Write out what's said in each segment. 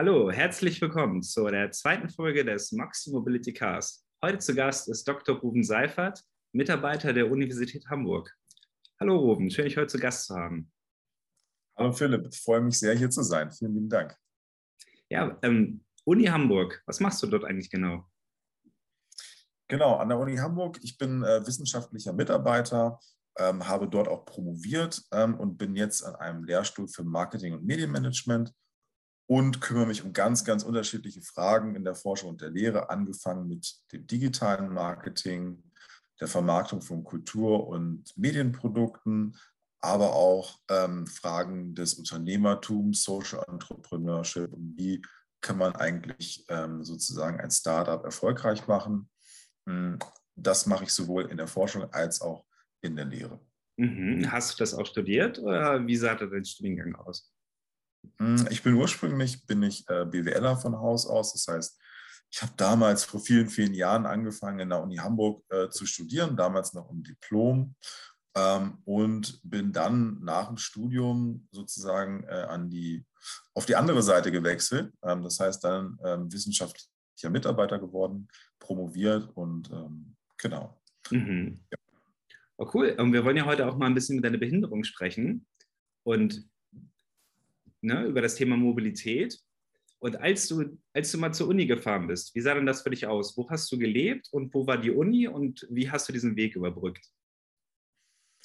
Hallo, herzlich willkommen zu der zweiten Folge des Maxi Mobility Cast. Heute zu Gast ist Dr. Ruben Seifert, Mitarbeiter der Universität Hamburg. Hallo Ruben, schön, dich heute zu Gast zu haben. Hallo Philipp, ich freue mich sehr, hier zu sein. Vielen lieben Dank. Ja, ähm, Uni Hamburg, was machst du dort eigentlich genau? Genau, an der Uni Hamburg. Ich bin äh, wissenschaftlicher Mitarbeiter, ähm, habe dort auch promoviert ähm, und bin jetzt an einem Lehrstuhl für Marketing und Medienmanagement und kümmere mich um ganz, ganz unterschiedliche Fragen in der Forschung und der Lehre, angefangen mit dem digitalen Marketing, der Vermarktung von Kultur- und Medienprodukten, aber auch ähm, Fragen des Unternehmertums, Social Entrepreneurship und wie kann man eigentlich ähm, sozusagen ein Startup erfolgreich machen. Hm, das mache ich sowohl in der Forschung als auch in der Lehre. Mhm. Hast du das auch studiert oder wie sah dein Studiengang aus? Hm, ich bin ursprünglich bin ich äh, BWLer von Haus aus. Das heißt, ich habe damals vor vielen, vielen Jahren angefangen, in der Uni Hamburg äh, zu studieren, damals noch im Diplom. Ähm, und bin dann nach dem Studium sozusagen äh, an die, auf die andere Seite gewechselt. Ähm, das heißt, dann ähm, wissenschaftlicher Mitarbeiter geworden, promoviert und ähm, genau. Mhm. Ja. Oh, cool. Und wir wollen ja heute auch mal ein bisschen über deine Behinderung sprechen und ne, über das Thema Mobilität. Und als du, als du mal zur Uni gefahren bist, wie sah denn das für dich aus? Wo hast du gelebt und wo war die Uni und wie hast du diesen Weg überbrückt?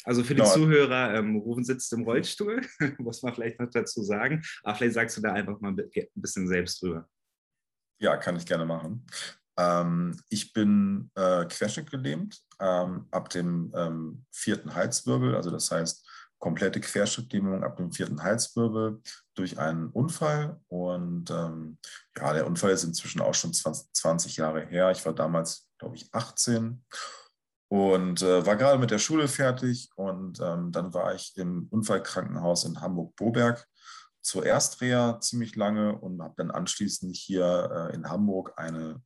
Also für die genau. Zuhörer, ähm, Rufen sitzt im Rollstuhl, muss man vielleicht noch dazu sagen. Aber vielleicht sagst du da einfach mal ein bisschen selbst drüber. Ja, kann ich gerne machen. Ähm, ich bin äh, querschnittgelähmt ähm, ab dem ähm, vierten Halswirbel, also das heißt komplette Querschnittlähmung ab dem vierten Halswirbel durch einen Unfall. Und ähm, ja, der Unfall ist inzwischen auch schon 20, 20 Jahre her. Ich war damals, glaube ich, 18 und äh, war gerade mit der Schule fertig. Und ähm, dann war ich im Unfallkrankenhaus in Hamburg-Boberg zur Erstreha ziemlich lange und habe dann anschließend hier äh, in Hamburg eine,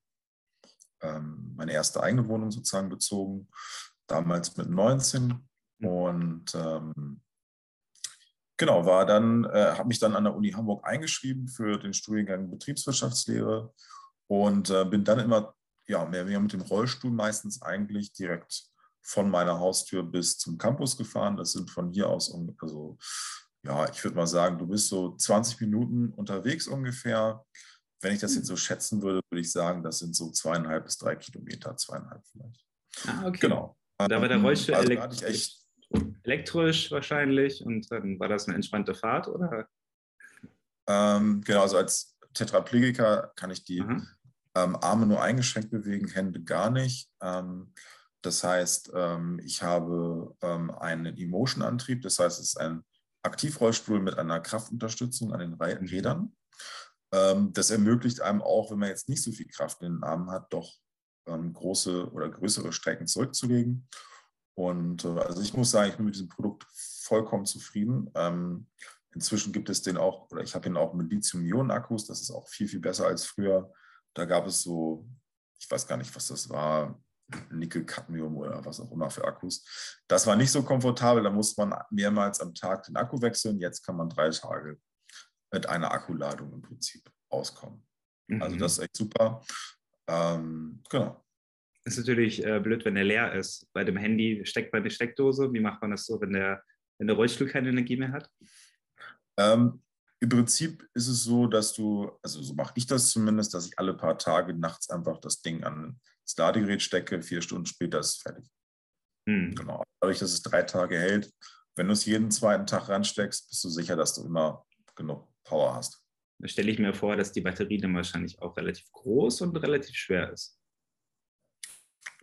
ähm, meine erste eigene Wohnung sozusagen bezogen, damals mit 19. Mhm. Und ähm, Genau, war dann, äh, habe mich dann an der Uni Hamburg eingeschrieben für den Studiengang Betriebswirtschaftslehre und äh, bin dann immer, ja, mehr oder weniger mit dem Rollstuhl meistens eigentlich direkt von meiner Haustür bis zum Campus gefahren. Das sind von hier aus, also ja, ich würde mal sagen, du bist so 20 Minuten unterwegs ungefähr. Wenn ich das jetzt so schätzen würde, würde ich sagen, das sind so zweieinhalb bis drei Kilometer, zweieinhalb vielleicht. Ah, okay. Genau. Da war der Rollstuhl also, elektrisch elektrisch wahrscheinlich und dann war das eine entspannte Fahrt, oder? Ähm, genau, also als Tetraplegiker kann ich die ähm, Arme nur eingeschränkt bewegen, Hände gar nicht. Ähm, das heißt, ähm, ich habe ähm, einen Emotion-Antrieb, das heißt, es ist ein Aktivrollstuhl mit einer Kraftunterstützung an den mhm. Rädern. Ähm, das ermöglicht einem auch, wenn man jetzt nicht so viel Kraft in den Armen hat, doch große oder größere Strecken zurückzulegen. Und äh, also ich muss sagen, ich bin mit diesem Produkt vollkommen zufrieden. Ähm, inzwischen gibt es den auch, oder ich habe ihn auch mit Lithium-Ionen-Akkus, das ist auch viel, viel besser als früher. Da gab es so, ich weiß gar nicht, was das war, Nickel, Cadmium oder was auch immer für Akkus. Das war nicht so komfortabel, da musste man mehrmals am Tag den Akku wechseln. Jetzt kann man drei Tage mit einer Akkuladung im Prinzip auskommen. Also mhm. Also das ist echt super. Ähm, genau. Ist natürlich äh, blöd, wenn der leer ist. Bei dem Handy steckt man die Steckdose. Wie macht man das so, wenn der, wenn der Rollstuhl keine Energie mehr hat? Ähm, Im Prinzip ist es so, dass du, also so mache ich das zumindest, dass ich alle paar Tage nachts einfach das Ding an das Ladegerät stecke. Vier Stunden später ist es fertig. Hm. Genau. Dadurch, dass es drei Tage hält, wenn du es jeden zweiten Tag ransteckst, bist du sicher, dass du immer genug Power hast. Da stelle ich mir vor, dass die Batterie dann wahrscheinlich auch relativ groß und relativ schwer ist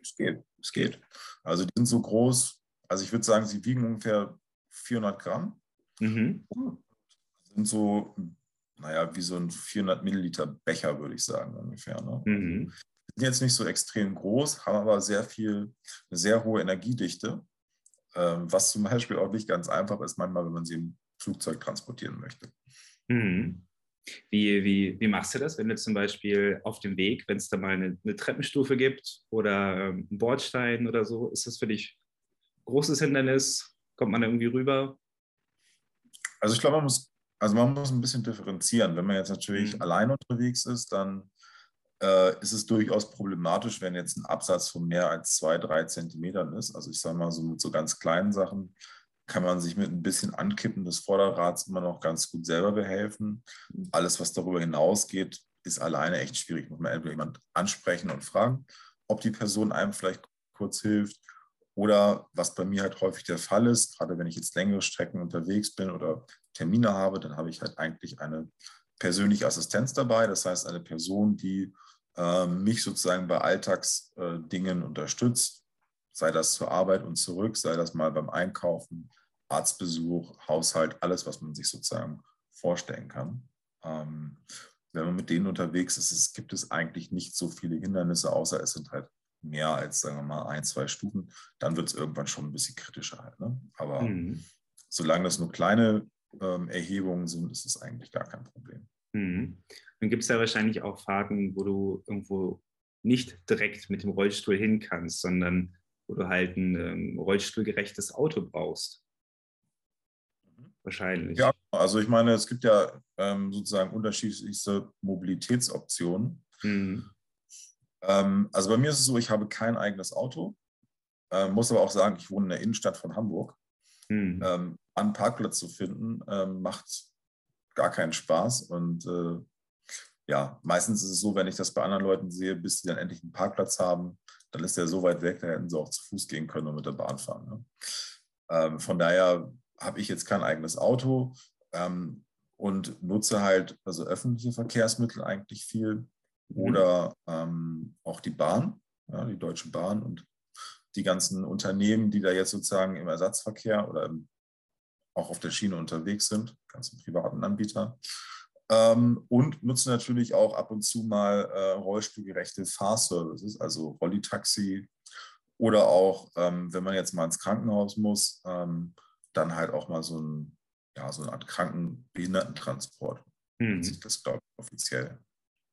es geht, es geht. Also die sind so groß, also ich würde sagen, sie wiegen ungefähr 400 Gramm. Mhm. Sind so, naja, wie so ein 400 Milliliter Becher, würde ich sagen, ungefähr. Ne? Mhm. Sind jetzt nicht so extrem groß, haben aber sehr viel, eine sehr hohe Energiedichte, ähm, was zum Beispiel auch nicht ganz einfach ist, manchmal, wenn man sie im Flugzeug transportieren möchte. Mhm. Wie, wie, wie machst du das, wenn du zum Beispiel auf dem Weg, wenn es da mal eine, eine, Treppenstufe gibt oder ähm, einen Bordstein oder so, ist das für dich ein großes Hindernis? Kommt man da irgendwie rüber? Also ich glaube, man muss also man muss ein bisschen differenzieren. Wenn man jetzt natürlich mhm. allein unterwegs ist, dann äh, ist es durchaus problematisch, wenn jetzt ein Absatz von mehr als zwei, drei Zentimetern ist. Also ich sage mal, so mit so ganz kleinen Sachen kann man sich mit ein bisschen Ankippen des Vorderrads immer noch ganz gut selber behelfen. Mhm. Alles, was darüber hinausgeht, ist alleine echt schwierig. Muss man entweder jemand ansprechen und fragen, ob die Person einem vielleicht kurz hilft. Oder was bei mir halt häufig der Fall ist, gerade wenn ich jetzt längere Strecken unterwegs bin oder Termine habe, dann habe ich halt eigentlich eine persönliche Assistenz dabei. Das heißt, eine Person, die äh, mich sozusagen bei Alltagsdingen äh, unterstützt, sei das zur Arbeit und zurück, sei das mal beim Einkaufen, Arztbesuch, Haushalt, alles, was man sich sozusagen vorstellen kann. Ähm, wenn man mit denen unterwegs ist, es gibt es eigentlich nicht so viele Hindernisse, außer es sind halt mehr als, sagen wir mal, ein, zwei Stufen. Dann wird es irgendwann schon ein bisschen kritischer halt. Ne? Aber mhm. solange das nur kleine ähm, Erhebungen sind, ist es eigentlich gar kein Problem. Mhm. Dann gibt es ja wahrscheinlich auch Fahrten, wo du irgendwo nicht direkt mit dem Rollstuhl hin kannst, sondern wo du halt ein ähm, rollstuhlgerechtes Auto brauchst. Wahrscheinlich. Ja, also ich meine, es gibt ja ähm, sozusagen unterschiedlichste Mobilitätsoptionen. Mhm. Ähm, also bei mir ist es so, ich habe kein eigenes Auto, äh, muss aber auch sagen, ich wohne in der Innenstadt von Hamburg. Mhm. Ähm, einen Parkplatz zu finden, ähm, macht gar keinen Spaß. Und äh, ja, meistens ist es so, wenn ich das bei anderen Leuten sehe, bis sie dann endlich einen Parkplatz haben, dann ist der so weit weg, da hätten sie auch zu Fuß gehen können und mit der Bahn fahren. Ne? Ähm, von daher habe ich jetzt kein eigenes Auto ähm, und nutze halt also öffentliche Verkehrsmittel eigentlich viel mhm. oder ähm, auch die Bahn, ja, die Deutsche Bahn und die ganzen Unternehmen, die da jetzt sozusagen im Ersatzverkehr oder im, auch auf der Schiene unterwegs sind, ganzen privaten Anbieter. Ähm, und nutze natürlich auch ab und zu mal äh, rollstuhlgerechte Fahrservices, also Rollitaxi oder auch, ähm, wenn man jetzt mal ins Krankenhaus muss, ähm, dann halt auch mal so, ein, ja, so eine Art Krankenbehindertentransport. Mhm. Sieht das, glaube ich, offiziell.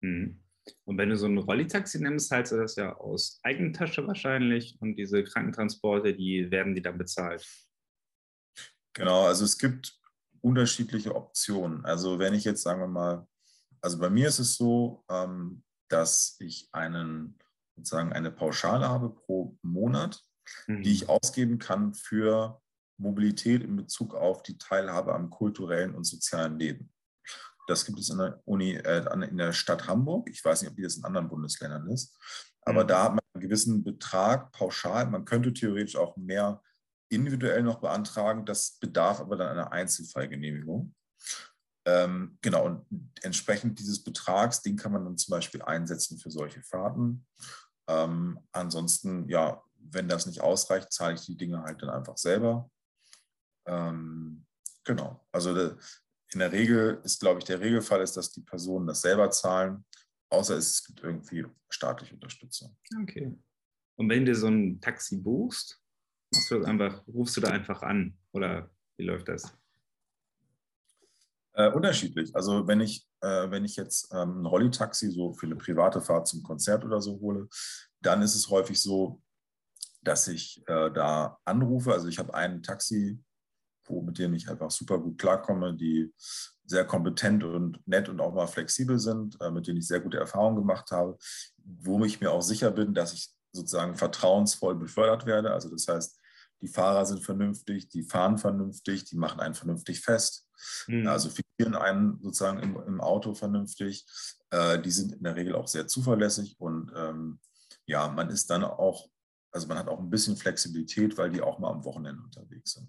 Mhm. Und wenn du so ein Rollitaxi nimmst, zahlst du das ja aus Eigentasche wahrscheinlich und diese Krankentransporte, die werden die dann bezahlt. Genau, also es gibt unterschiedliche Optionen. Also wenn ich jetzt, sagen wir mal, also bei mir ist es so, ähm, dass ich einen, sozusagen eine Pauschale habe pro Monat, mhm. die ich ausgeben kann für Mobilität in Bezug auf die Teilhabe am kulturellen und sozialen Leben. Das gibt es in der Uni, äh, in der Stadt Hamburg. Ich weiß nicht, ob das in anderen Bundesländern ist. Aber mhm. da hat man einen gewissen Betrag pauschal. Man könnte theoretisch auch mehr individuell noch beantragen. Das bedarf aber dann einer Einzelfallgenehmigung. Ähm, genau, und entsprechend dieses Betrags, den kann man dann zum Beispiel einsetzen für solche Fahrten. Ähm, ansonsten, ja, wenn das nicht ausreicht, zahle ich die Dinge halt dann einfach selber. Ähm, genau, also de, in der Regel ist, glaube ich, der Regelfall ist, dass die Personen das selber zahlen, außer es gibt irgendwie staatliche Unterstützung. Okay. Und wenn du so ein Taxi buchst, Machst du einfach, rufst du da einfach an oder wie läuft das? Äh, unterschiedlich. Also wenn ich, äh, wenn ich jetzt ähm, ein Rolli-Taxi so für eine private Fahrt zum Konzert oder so hole, dann ist es häufig so, dass ich äh, da anrufe. Also ich habe einen Taxi, wo, mit dem ich einfach super gut klarkomme, die sehr kompetent und nett und auch mal flexibel sind, äh, mit denen ich sehr gute Erfahrungen gemacht habe, wo ich mir auch sicher bin, dass ich sozusagen vertrauensvoll befördert werde. Also das heißt, die Fahrer sind vernünftig, die fahren vernünftig, die machen einen vernünftig fest. Mhm. Also fixieren einen sozusagen im, im Auto vernünftig. Äh, die sind in der Regel auch sehr zuverlässig und ähm, ja, man ist dann auch, also man hat auch ein bisschen Flexibilität, weil die auch mal am Wochenende unterwegs sind.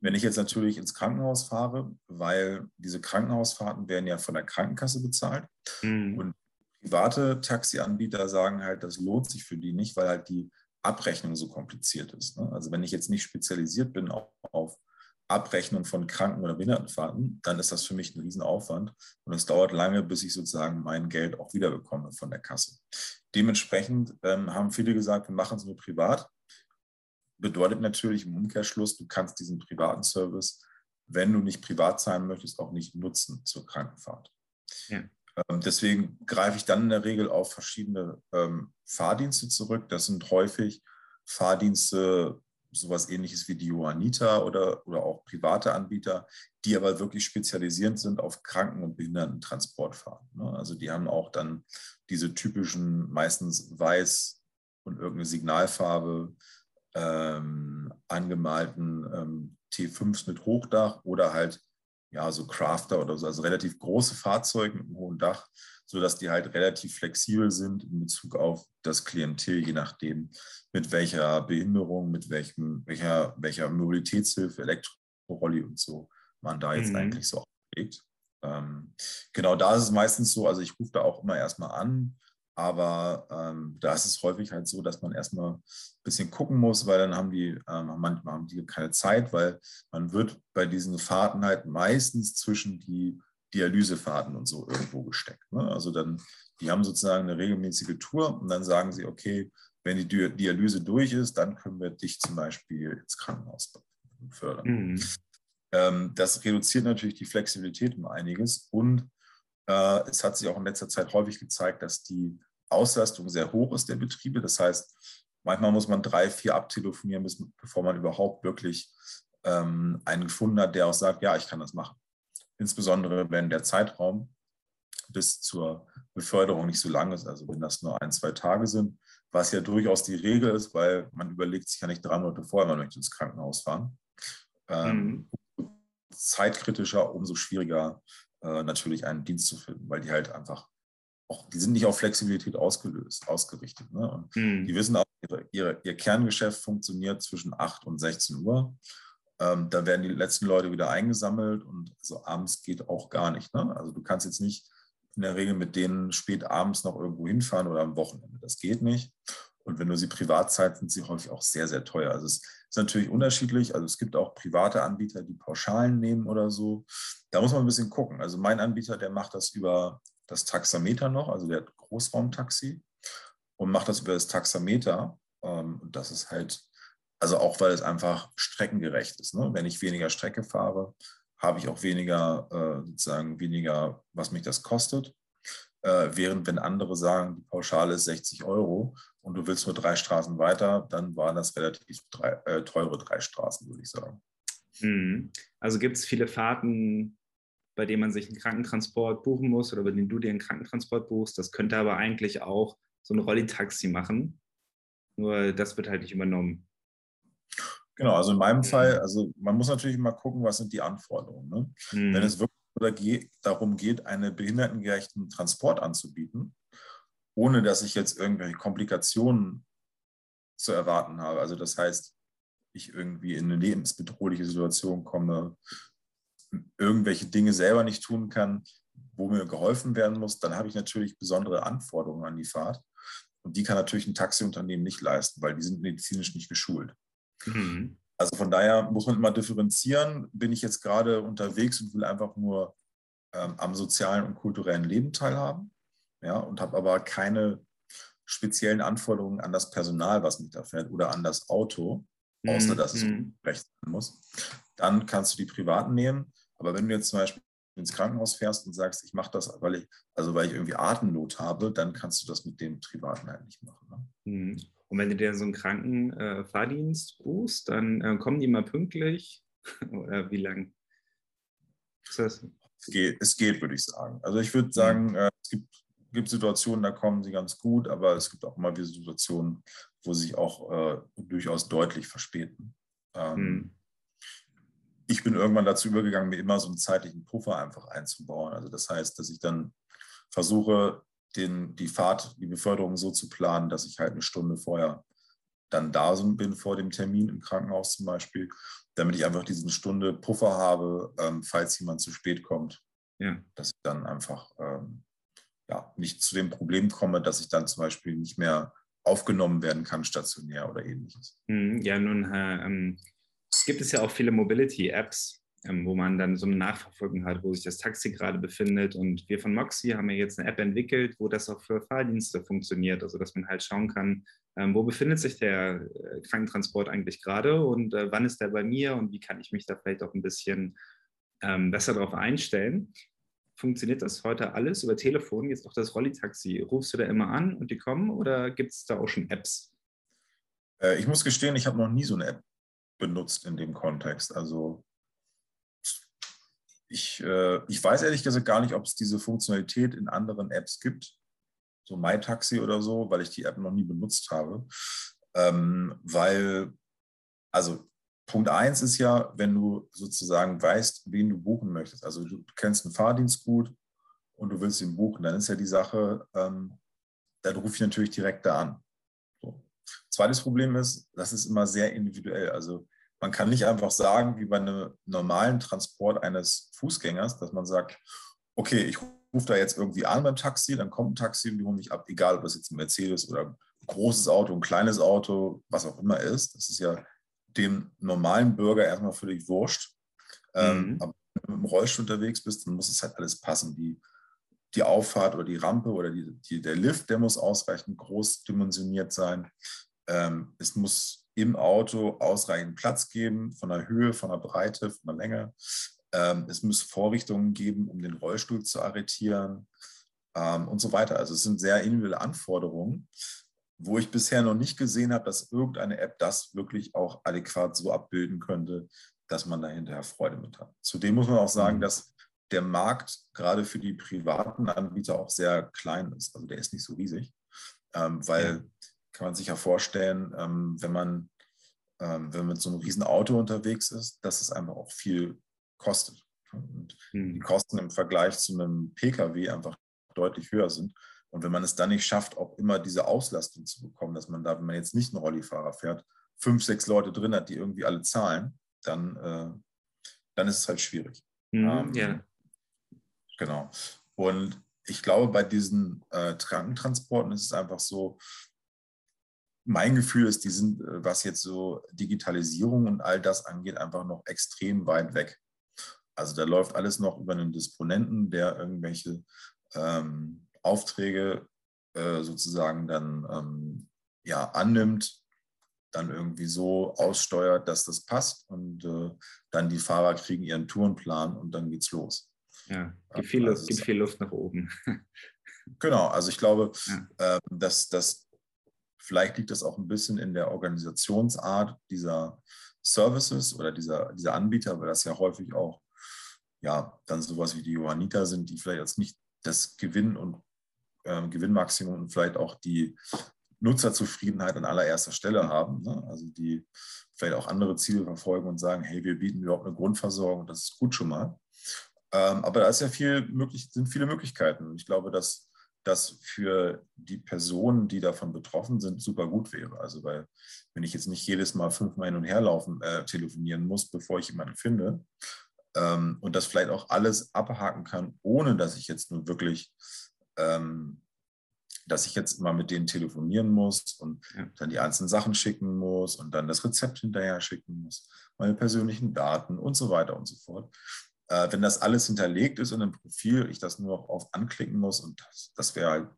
Wenn ich jetzt natürlich ins Krankenhaus fahre, weil diese Krankenhausfahrten werden ja von der Krankenkasse bezahlt mhm. und private Taxianbieter sagen halt, das lohnt sich für die nicht, weil halt die Abrechnung so kompliziert ist. Ne? Also wenn ich jetzt nicht spezialisiert bin auf, auf Abrechnung von Kranken- oder Behindertenfahrten, dann ist das für mich ein Riesenaufwand und es dauert lange, bis ich sozusagen mein Geld auch wiederbekomme von der Kasse. Dementsprechend ähm, haben viele gesagt, wir machen es nur privat. Bedeutet natürlich im Umkehrschluss, du kannst diesen privaten Service, wenn du nicht privat zahlen möchtest, auch nicht nutzen zur Krankenfahrt. Ja. Ähm, deswegen greife ich dann in der Regel auf verschiedene ähm, Fahrdienste zurück. Das sind häufig Fahrdienste, sowas ähnliches wie die Johanniter oder, oder auch private Anbieter, die aber wirklich spezialisiert sind auf Kranken- und Behindertentransportfahrten. Ne? Also die haben auch dann diese typischen, meistens weiß und irgendeine Signalfarbe ähm, angemalten ähm, T5s mit Hochdach oder halt ja so Crafter oder so, also relativ große Fahrzeuge mit einem hohen Dach, sodass die halt relativ flexibel sind in Bezug auf das Klientel, je nachdem, mit welcher Behinderung, mit welchem, welcher, welcher Mobilitätshilfe, Elektrorolli und so man da jetzt mhm. eigentlich so auflegt. Ähm, genau da ist es meistens so, also ich rufe da auch immer erstmal an, aber ähm, da ist es häufig halt so, dass man erstmal ein bisschen gucken muss, weil dann haben die, ähm, manchmal haben die keine Zeit, weil man wird bei diesen Fahrten halt meistens zwischen die Dialysefahrten und so irgendwo gesteckt. Ne? Also dann, die haben sozusagen eine regelmäßige Tour und dann sagen sie, okay, wenn die Dialyse durch ist, dann können wir dich zum Beispiel ins Krankenhaus fördern. Mhm. Ähm, das reduziert natürlich die Flexibilität um einiges und es hat sich auch in letzter Zeit häufig gezeigt, dass die Auslastung sehr hoch ist der Betriebe. Das heißt, manchmal muss man drei, vier abtelefonieren, bevor man überhaupt wirklich ähm, einen gefunden hat, der auch sagt, ja, ich kann das machen. Insbesondere wenn der Zeitraum bis zur Beförderung nicht so lang ist, also wenn das nur ein, zwei Tage sind, was ja durchaus die Regel ist, weil man überlegt sich ja nicht drei Monate vorher, man möchte ins Krankenhaus fahren. Ähm, mhm. Zeitkritischer, umso schwieriger äh, natürlich einen Dienst zu finden, weil die halt einfach auch, die sind nicht auf Flexibilität ausgelöst, ausgerichtet. Ne? Und mhm. die wissen auch, ihre, ihre, ihr Kerngeschäft funktioniert zwischen 8 und 16 Uhr. Ähm, da werden die letzten Leute wieder eingesammelt und so abends geht auch gar nicht. Ne? Also du kannst jetzt nicht in der Regel mit denen spät abends noch irgendwo hinfahren oder am Wochenende. Das geht nicht. Und wenn du sie privat zahlst, sind sie häufig auch sehr, sehr teuer. Also es ist natürlich unterschiedlich. Also es gibt auch private Anbieter, die Pauschalen nehmen oder so. Da muss man ein bisschen gucken. Also mein Anbieter, der macht das über das Taxameter noch, also der Großraumtaxi und macht das über das Taxameter. Ähm, und das ist halt, also auch weil es einfach streckengerecht ist. Ne? Wenn ich weniger Strecke fahre, habe ich auch weniger, äh, sozusagen weniger, was mich das kostet. Äh, während wenn andere sagen, die Pauschale ist 60 Euro und du willst nur drei Straßen weiter, dann waren das relativ drei, äh, teure drei Straßen, würde ich sagen. Mhm. Also gibt es viele Fahrten, bei denen man sich einen Krankentransport buchen muss oder bei denen du dir einen Krankentransport buchst. Das könnte aber eigentlich auch so ein Rolli-Taxi machen. Nur das wird halt nicht übernommen. Genau, also in meinem mhm. Fall, also man muss natürlich mal gucken, was sind die Anforderungen. Ne? Mhm. Wenn es wirklich darum geht, einen behindertengerechten Transport anzubieten, ohne dass ich jetzt irgendwelche Komplikationen zu erwarten habe. Also das heißt, ich irgendwie in eine lebensbedrohliche Situation komme, irgendwelche Dinge selber nicht tun kann, wo mir geholfen werden muss, dann habe ich natürlich besondere Anforderungen an die Fahrt. Und die kann natürlich ein Taxiunternehmen nicht leisten, weil die sind medizinisch nicht geschult. Mhm. Also von daher muss man immer differenzieren. Bin ich jetzt gerade unterwegs und will einfach nur ähm, am sozialen und kulturellen Leben teilhaben? Ja, und habe aber keine speziellen Anforderungen an das Personal, was mich da fährt, oder an das Auto, außer mhm. dass es mhm. recht sein muss. Dann kannst du die privaten nehmen. Aber wenn du jetzt zum Beispiel ins Krankenhaus fährst und sagst, ich mache das, weil ich, also weil ich irgendwie Atemnot habe, dann kannst du das mit dem privaten halt nicht machen. Ne? Mhm. Und wenn du dir so einen Krankenfahrdienst äh, buchst, dann äh, kommen die mal pünktlich oder wie lang ist das? Es geht, es geht, würde ich sagen. Also ich würde sagen, mhm. äh, es gibt, gibt, Situationen, da kommen sie ganz gut, aber es gibt auch immer wieder Situationen, wo sie sich auch äh, durchaus deutlich verspäten. Ähm, mhm. Ich bin irgendwann dazu übergegangen, mir immer so einen zeitlichen Puffer einfach einzubauen. Also das heißt, dass ich dann versuche, den, die Fahrt, die Beförderung so zu planen, dass ich halt eine Stunde vorher dann da bin vor dem Termin im Krankenhaus zum Beispiel, damit ich einfach diesen Stunde Puffer habe, ähm, falls jemand zu spät kommt. Ja. Dass ich dann einfach ähm, ja, nicht zu dem Problem komme, dass ich dann zum Beispiel nicht mehr aufgenommen werden kann, stationär oder ähnliches. Hm, ja, nun äh, ähm, gibt es ja auch viele Mobility-Apps, ähm, wo man dann so eine Nachverfolgung hat, wo sich das Taxi gerade befindet. Und wir von Moxie haben ja jetzt eine App entwickelt, wo das auch für Fahrdienste funktioniert, also dass man halt schauen kann, ähm, wo befindet sich der äh, Krankentransport eigentlich gerade und äh, wann ist der bei mir und wie kann ich mich da vielleicht auch ein bisschen ähm, besser darauf einstellen. Funktioniert das heute alles über Telefon? Jetzt auch das Rolli-Taxi. Rufst du da immer an und die kommen oder gibt es da auch schon Apps? Äh, ich muss gestehen, ich habe noch nie so eine App benutzt in dem Kontext. Also ich, äh, ich weiß ehrlich gesagt gar nicht, ob es diese Funktionalität in anderen Apps gibt, so MyTaxi oder so, weil ich die App noch nie benutzt habe. Ähm, weil, also Punkt eins ist ja, wenn du sozusagen weißt, wen du buchen möchtest. Also du kennst einen Fahrdienst gut und du willst ihn buchen, dann ist ja die Sache, ähm, dann rufe ich natürlich direkt da an. So. Zweites Problem ist, das ist immer sehr individuell. Also man kann nicht einfach sagen, wie bei einem normalen Transport eines Fußgängers, dass man sagt, okay, ich rufe da jetzt irgendwie an beim Taxi, dann kommt ein Taxi und die holen mich ab, egal ob das jetzt ein Mercedes oder ein großes Auto, ein kleines Auto, was auch immer ist. Das ist ja dem normalen Bürger erstmal völlig wurscht. Ähm, mhm. aber wenn du im Rollstuhl unterwegs bist, dann muss es halt alles passen. Die, die Auffahrt oder die Rampe oder die, die, der Lift, der muss ausreichend groß dimensioniert sein. Ähm, es muss im Auto ausreichend Platz geben, von der Höhe, von der Breite, von der Länge. Ähm, es muss Vorrichtungen geben, um den Rollstuhl zu arretieren ähm, und so weiter. Also es sind sehr individuelle Anforderungen, wo ich bisher noch nicht gesehen habe, dass irgendeine App das wirklich auch adäquat so abbilden könnte, dass man da hinterher Freude mit hat. Zudem muss man auch sagen, mhm. dass der Markt gerade für die privaten Anbieter auch sehr klein ist. Also der ist nicht so riesig, ähm, weil ja kann man sich ja vorstellen, ähm, wenn man ähm, wenn man mit so einem riesen Auto unterwegs ist, dass es einfach auch viel kostet. Und die Kosten im Vergleich zu einem Pkw einfach deutlich höher sind. Und wenn man es dann nicht schafft, auch immer diese Auslastung zu bekommen, dass man da, wenn man jetzt nicht einen Rollifahrer fährt, fünf, sechs Leute drin hat, die irgendwie alle zahlen, dann, äh, dann ist es halt schwierig. Mhm, ähm, ja. Genau. Und ich glaube, bei diesen äh, Krankentransporten ist es einfach so, mein Gefühl ist, die sind, äh, was jetzt so Digitalisierung und all das angeht, einfach noch extrem weit weg. Also da läuft alles noch über einen Disponenten, der irgendwelche ähm, Aufträge äh, sozusagen dann ähm, ja, annimmt, dann irgendwie so aussteuert, dass das passt und äh, dann die Fahrer kriegen ihren Tourenplan und dann geht's los. Ja, gibt viel, also gibt viel Luft nach oben. genau, also ich glaube, ja. äh, dass, dass Vielleicht liegt das auch ein bisschen in der Organisationsart dieser Services oder dieser, dieser Anbieter, weil das ja häufig auch ja, dann sowas wie die Johanniter sind, die vielleicht jetzt nicht das Gewinn und äh, Gewinnmaximum und vielleicht auch die Nutzerzufriedenheit an allererster Stelle haben. Ne? Also die vielleicht auch andere Ziele verfolgen und sagen, hey, wir bieten überhaupt eine Grundversorgung, das ist gut schon mal. Ähm, aber da ist ja viel möglich, sind viele Möglichkeiten. Ich glaube, dass das für die Personen, die davon betroffen sind, super gut wäre. Also weil wenn ich jetzt nicht jedes Mal fünfmal hin und her laufen, äh, telefonieren muss, bevor ich jemanden finde ähm, und das vielleicht auch alles abhaken kann, ohne dass ich jetzt nur wirklich, ähm, dass ich jetzt mal mit denen telefonieren muss und ja. dann die einzelnen Sachen schicken muss und dann das Rezept hinterher schicken muss, meine persönlichen Daten und so weiter und so fort. Äh, wenn das alles hinterlegt ist in einem Profil, ich das nur noch auf anklicken muss und das, das wäre halt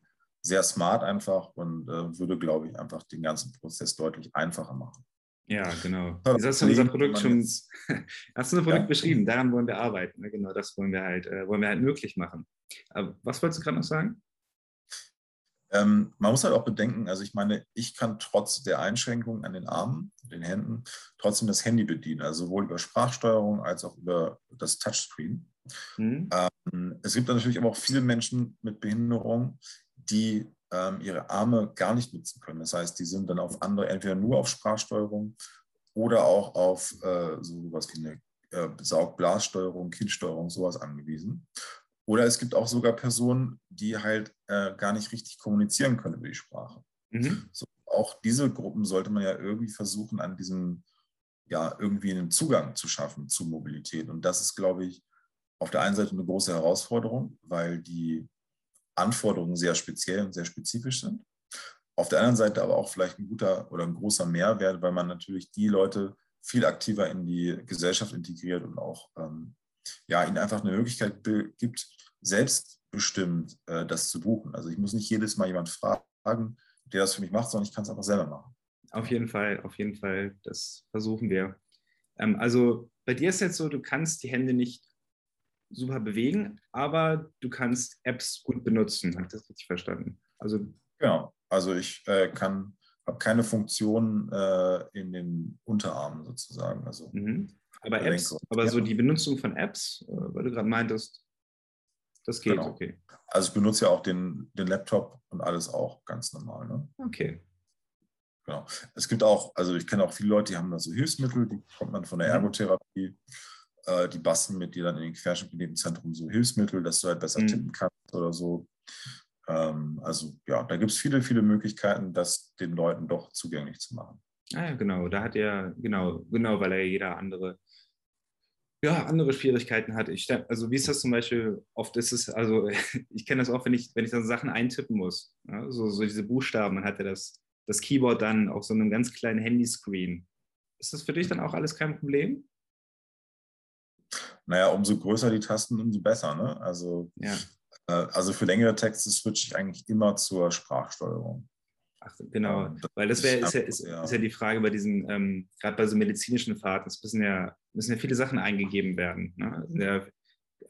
sehr smart einfach und äh, würde, glaube ich, einfach den ganzen Prozess deutlich einfacher machen. Ja, genau. Jetzt hast du unser Produkt schon, jetzt, hast du unser Produkt ja. beschrieben, daran wollen wir arbeiten. Ne? Genau, das wollen wir halt, äh, wollen wir halt möglich machen. Aber was wolltest du gerade noch sagen? Ähm, man muss halt auch bedenken, also ich meine, ich kann trotz der Einschränkungen an den Armen, den Händen, trotzdem das Handy bedienen, also sowohl über Sprachsteuerung als auch über das Touchscreen. Mhm. Ähm, es gibt natürlich aber auch viele Menschen mit Behinderung, die ähm, ihre Arme gar nicht nutzen können. Das heißt, die sind dann auf andere, entweder nur auf Sprachsteuerung oder auch auf äh, sowas wie eine äh, Saugblassteuerung, Kindsteuerung, sowas angewiesen. Oder es gibt auch sogar Personen, die halt äh, gar nicht richtig kommunizieren können über die Sprache. Mhm. So, auch diese Gruppen sollte man ja irgendwie versuchen, an diesem, ja, irgendwie einen Zugang zu schaffen zu Mobilität. Und das ist, glaube ich, auf der einen Seite eine große Herausforderung, weil die Anforderungen sehr speziell und sehr spezifisch sind. Auf der anderen Seite aber auch vielleicht ein guter oder ein großer Mehrwert, weil man natürlich die Leute viel aktiver in die Gesellschaft integriert und auch ähm, ja, ihnen einfach eine Möglichkeit gibt, selbstbestimmt äh, das zu buchen. Also ich muss nicht jedes Mal jemand fragen, der das für mich macht, sondern ich kann es einfach selber machen. Auf jeden Fall, auf jeden Fall, das versuchen wir. Ähm, also bei dir ist jetzt so, du kannst die Hände nicht super bewegen, aber du kannst Apps gut benutzen. Habe ich das richtig verstanden? Also genau. Also ich äh, kann habe keine Funktion äh, in den Unterarmen sozusagen. Also, mhm. Aber Apps, aber so die Benutzung von Apps, äh, weil du gerade meintest, das geht, genau. okay. Also ich benutze ja auch den, den Laptop und alles auch ganz normal. Ne? Okay. Genau. Es gibt auch, also ich kenne auch viele Leute, die haben da so Hilfsmittel, die kommt man von der mhm. Ergotherapie, äh, die basteln mit dir dann in den querschnittgelähmten Zentrum so Hilfsmittel, dass du halt besser mhm. tippen kannst oder so. Ähm, also ja, da gibt es viele, viele Möglichkeiten, das den Leuten doch zugänglich zu machen. Ah ja, genau, da hat er, genau, genau, weil er jeder andere ja, andere Schwierigkeiten hat. Ich, also wie ist das zum Beispiel, oft ist es, also ich kenne das auch, wenn ich, wenn ich dann Sachen eintippen muss, ja, so, so diese Buchstaben, man hat ja das, das Keyboard dann auf so einem ganz kleinen Handyscreen. Ist das für dich dann auch alles kein Problem? Naja, umso größer die Tasten, umso besser. Ne? Also, ja. äh, also für längere Texte switche ich eigentlich immer zur Sprachsteuerung. Ach, genau, weil das wäre ist ja, ist, ist ja die Frage bei diesen, ähm, gerade bei so medizinischen Fahrten, es müssen ja, müssen ja viele Sachen eingegeben werden. Ne? Ja,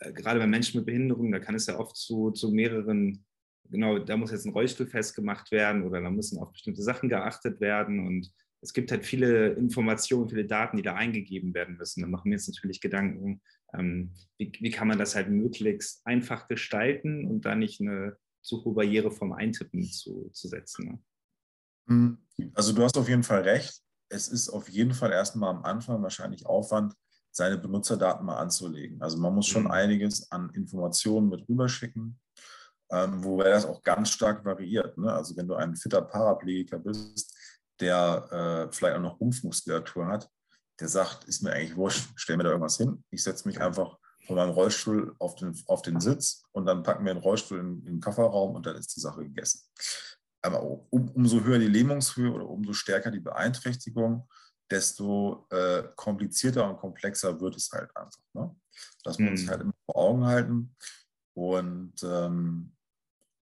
äh, gerade bei Menschen mit Behinderung, da kann es ja oft zu, zu mehreren, genau, da muss jetzt ein Rollstuhl festgemacht werden oder da müssen auf bestimmte Sachen geachtet werden und es gibt halt viele Informationen, viele Daten, die da eingegeben werden müssen. Da machen wir jetzt natürlich Gedanken, ähm, wie, wie kann man das halt möglichst einfach gestalten und da nicht eine zu hohe Barriere vom Eintippen zu, zu setzen. Ne? Hm, also du hast auf jeden Fall recht. Es ist auf jeden Fall erstmal am Anfang wahrscheinlich Aufwand, seine Benutzerdaten mal anzulegen. Also man muss schon mhm. einiges an Informationen mit rüberschicken, ähm, wobei das auch ganz stark variiert. Ne? Also wenn du ein fitter Paraplegiker bist, der äh, vielleicht auch noch Rumpfmuskulatur hat, der sagt, ist mir eigentlich wurscht, stell mir da irgendwas hin. Ich setze mich einfach von meinem Rollstuhl auf den, auf den Sitz und dann packen wir den Rollstuhl in, in den Kofferraum und dann ist die Sache gegessen. Aber um, umso höher die Lähmungshöhe oder umso stärker die Beeinträchtigung, desto äh, komplizierter und komplexer wird es halt einfach. Ne? Das muss man sich mhm. halt immer vor Augen halten. Und ähm,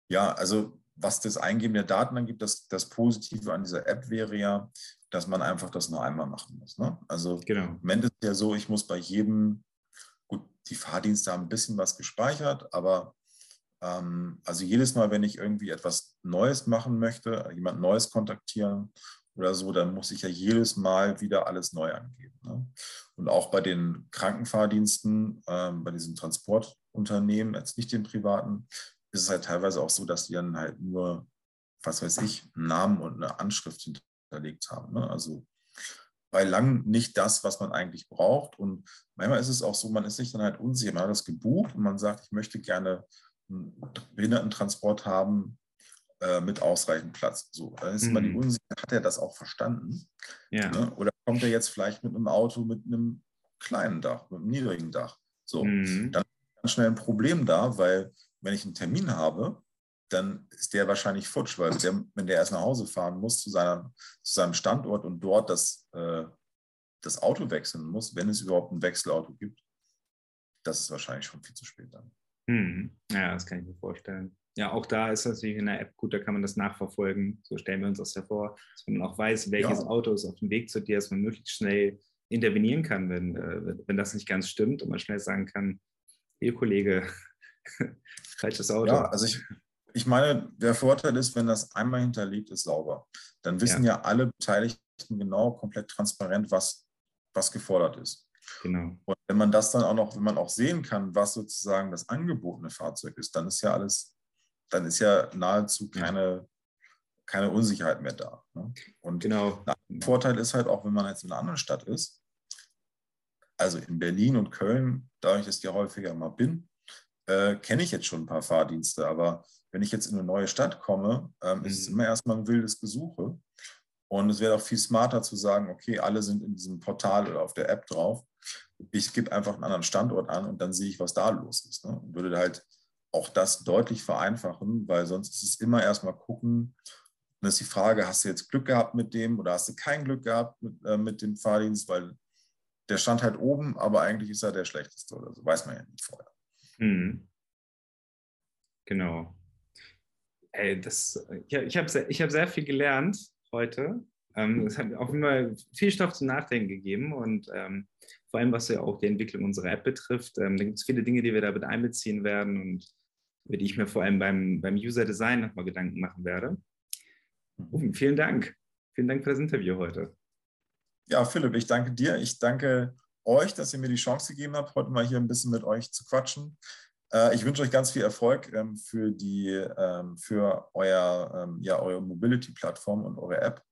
ja, also was das Eingeben der Daten angeht, das, das Positive an dieser App wäre ja, dass man einfach das nur einmal machen muss. Ne? Also genau. im Moment ist es ja so, ich muss bei jedem, gut, die Fahrdienste haben ein bisschen was gespeichert, aber also jedes Mal, wenn ich irgendwie etwas Neues machen möchte, jemand Neues kontaktieren oder so, dann muss ich ja jedes Mal wieder alles neu angeben. Ne? Und auch bei den Krankenfahrdiensten, ähm, bei diesen Transportunternehmen, jetzt nicht den privaten, ist es halt teilweise auch so, dass die dann halt nur, was weiß ich, einen Namen und eine Anschrift hinterlegt haben. Ne? Also bei lang nicht das, was man eigentlich braucht. Und manchmal ist es auch so, man ist sich dann halt unsicher. Man hat das gebucht und man sagt, ich möchte gerne Behindertentransport haben äh, mit ausreichend Platz. So, dann ist mhm. immer die Unsicherheit, hat er das auch verstanden? Ja. Ne? Oder kommt er jetzt vielleicht mit einem Auto mit einem kleinen Dach, mit einem niedrigen Dach? So, mhm. dann ist ganz schnell ein Problem da, weil wenn ich einen Termin habe, dann ist der wahrscheinlich futsch, weil der, wenn der erst nach Hause fahren muss zu, seiner, zu seinem Standort und dort das, äh, das Auto wechseln muss, wenn es überhaupt ein Wechselauto gibt, das ist wahrscheinlich schon viel zu spät dann. Hm. Ja, das kann ich mir vorstellen. Ja, auch da ist natürlich in der App gut, da kann man das nachverfolgen. So stellen wir uns das ja vor, dass man auch weiß, welches ja. Auto ist auf dem Weg zu dir, dass man möglichst schnell intervenieren kann, wenn, äh, wenn das nicht ganz stimmt und man schnell sagen kann, hier Kollege, falsches Auto. Ja, also ich, ich meine, der Vorteil ist, wenn das einmal hinterlegt ist, sauber. Dann wissen ja, ja alle Beteiligten genau, komplett transparent, was, was gefordert ist. Genau. Und wenn man das dann auch noch, wenn man auch sehen kann, was sozusagen das angebotene Fahrzeug ist, dann ist ja alles, dann ist ja nahezu keine, keine Unsicherheit mehr da. Ne? Und genau. ein Vorteil ist halt auch, wenn man jetzt in einer anderen Stadt ist, also in Berlin und Köln, da ich jetzt ja häufiger mal bin, äh, kenne ich jetzt schon ein paar Fahrdienste. Aber wenn ich jetzt in eine neue Stadt komme, ähm, mhm. ist es mhm. immer erstmal ein wildes Gesuche. Und es wäre auch viel smarter zu sagen, okay, alle sind in diesem Portal oder auf der App drauf ich gebe einfach einen anderen Standort an und dann sehe ich, was da los ist. Ne? Und würde halt auch das deutlich vereinfachen, weil sonst ist es immer erstmal gucken. Und ist die Frage, hast du jetzt Glück gehabt mit dem oder hast du kein Glück gehabt mit, äh, mit dem Fahrdienst, weil der stand halt oben, aber eigentlich ist er der schlechteste oder so. Weiß man ja nicht vorher. Mhm. Genau. Ey, das, ja, ich habe ich hab sehr viel gelernt heute. Ähm, es hat auch immer viel Stoff zum Nachdenken gegeben und ähm, vor allem was ja auch die Entwicklung unserer App betrifft. Ähm, da gibt es viele Dinge, die wir damit einbeziehen werden und über die ich mir vor allem beim, beim User Design nochmal Gedanken machen werde. Mhm. vielen Dank. Vielen Dank für das Interview heute. Ja, Philipp, ich danke dir. Ich danke euch, dass ihr mir die Chance gegeben habt, heute mal hier ein bisschen mit euch zu quatschen. Äh, ich wünsche euch ganz viel Erfolg ähm, für, die, ähm, für euer, ähm, ja, eure Mobility-Plattform und eure App.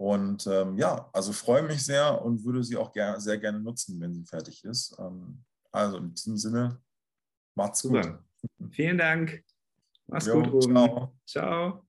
Und ja, also freue mich sehr und würde sie auch ger sehr gerne nutzen, wenn sie fertig ist. also in diesem Sinne, macht's Super. gut. Vielen Dank. Mach's jo, gut, Ruben. Ciao. ciao.